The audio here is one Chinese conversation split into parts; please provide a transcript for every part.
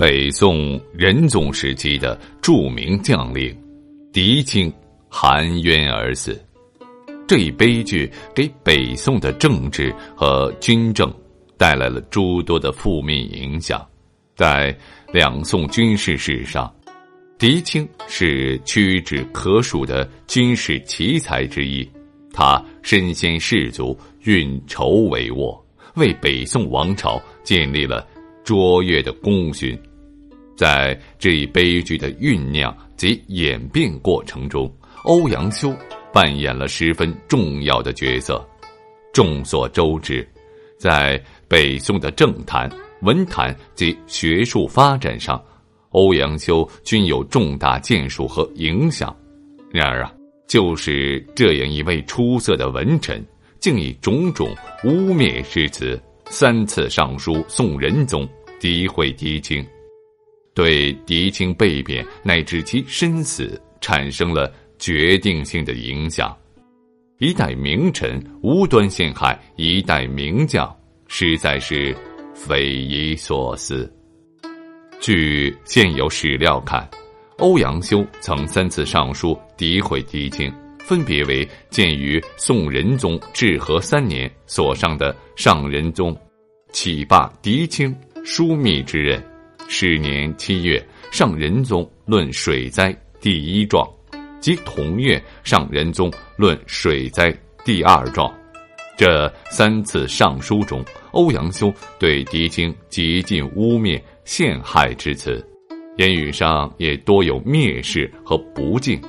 北宋仁宗时期的著名将领。狄青含冤而死，这一悲剧给北宋的政治和军政带来了诸多的负面影响。在两宋军事史上，狄青是屈指可数的军事奇才之一。他身先士卒，运筹帷幄，为北宋王朝建立了卓越的功勋。在这一悲剧的酝酿。及演变过程中，欧阳修扮演了十分重要的角色。众所周知，在北宋的政坛、文坛及学术发展上，欧阳修均有重大建树和影响。然而啊，就是这样一位出色的文臣，竟以种种污蔑之词，三次上书宋仁宗，诋毁狄青。对狄青被贬乃至其身死产生了决定性的影响。一代名臣无端陷害一代名将，实在是匪夷所思。据现有史料看，欧阳修曾三次上书诋毁狄青，分别为鉴于宋仁宗至和三年所上的上仁宗启罢狄青枢密之任。是年七月，上仁宗论水灾第一状，即同月上仁宗论水灾第二状。这三次上书中，欧阳修对狄青极尽污蔑陷害之词，言语上也多有蔑视和不敬。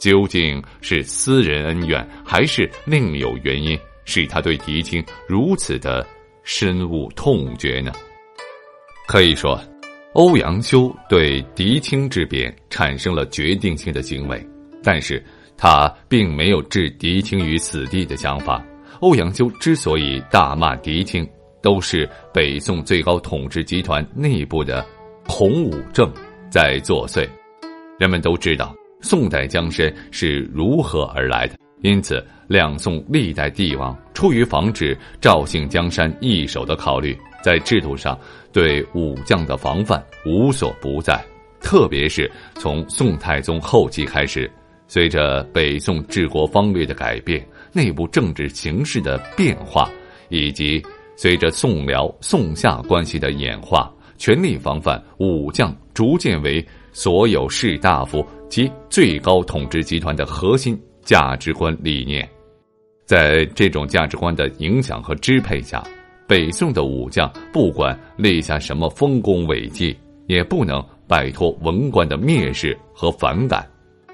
究竟是私人恩怨，还是另有原因，使他对狄青如此的深恶痛绝呢？可以说。欧阳修对狄青之贬产生了决定性的行为，但是他并没有置狄青于死地的想法。欧阳修之所以大骂狄青，都是北宋最高统治集团内部的孔武政在作祟。人们都知道宋代江山是如何而来的，因此两宋历代帝王出于防止赵姓江山易手的考虑。在制度上，对武将的防范无所不在，特别是从宋太宗后期开始，随着北宋治国方略的改变、内部政治形势的变化，以及随着宋辽、宋夏关系的演化，全力防范武将逐渐为所有士大夫及最高统治集团的核心价值观理念。在这种价值观的影响和支配下。北宋的武将不管立下什么丰功伟绩，也不能摆脱文官的蔑视和反感。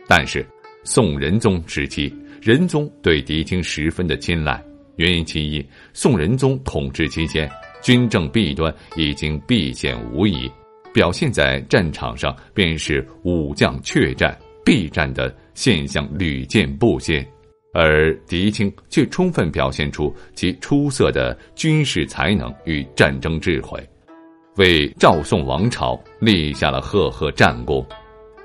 但是，宋仁宗时期，仁宗对狄青十分的青睐。原因其一，宋仁宗统治期间，军政弊端已经避显无疑，表现在战场上便是武将怯战、避战的现象屡见不鲜。而狄青却充分表现出其出色的军事才能与战争智慧，为赵宋王朝立下了赫赫战功。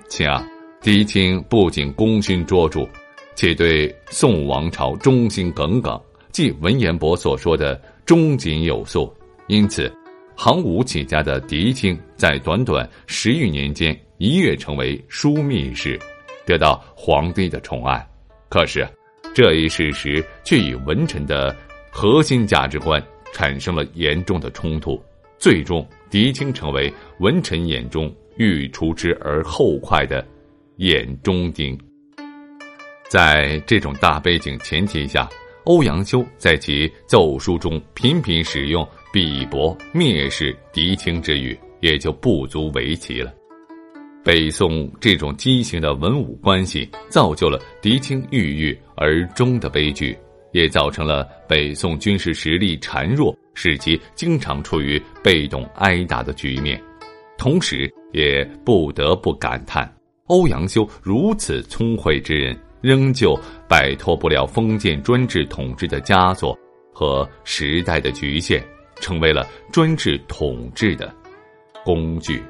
且啊，狄青不仅功勋卓著，且对宋王朝忠心耿耿，即文彦博所说的忠谨有素。因此，行武起家的狄青在短短十余年间一跃成为枢密使，得到皇帝的宠爱。可是。这一事实却与文臣的核心价值观产生了严重的冲突，最终狄青成为文臣眼中欲除之而后快的眼中钉。在这种大背景前提下，欧阳修在其奏书中频频使用鄙薄蔑视狄青之语，也就不足为奇了。北宋这种畸形的文武关系，造就了狄青郁郁而终的悲剧，也造成了北宋军事实力孱弱，使其经常处于被动挨打的局面。同时，也不得不感叹，欧阳修如此聪慧之人。仍旧摆脱不了封建专制统治的枷锁和时代的局限，成为了专制统治的工具。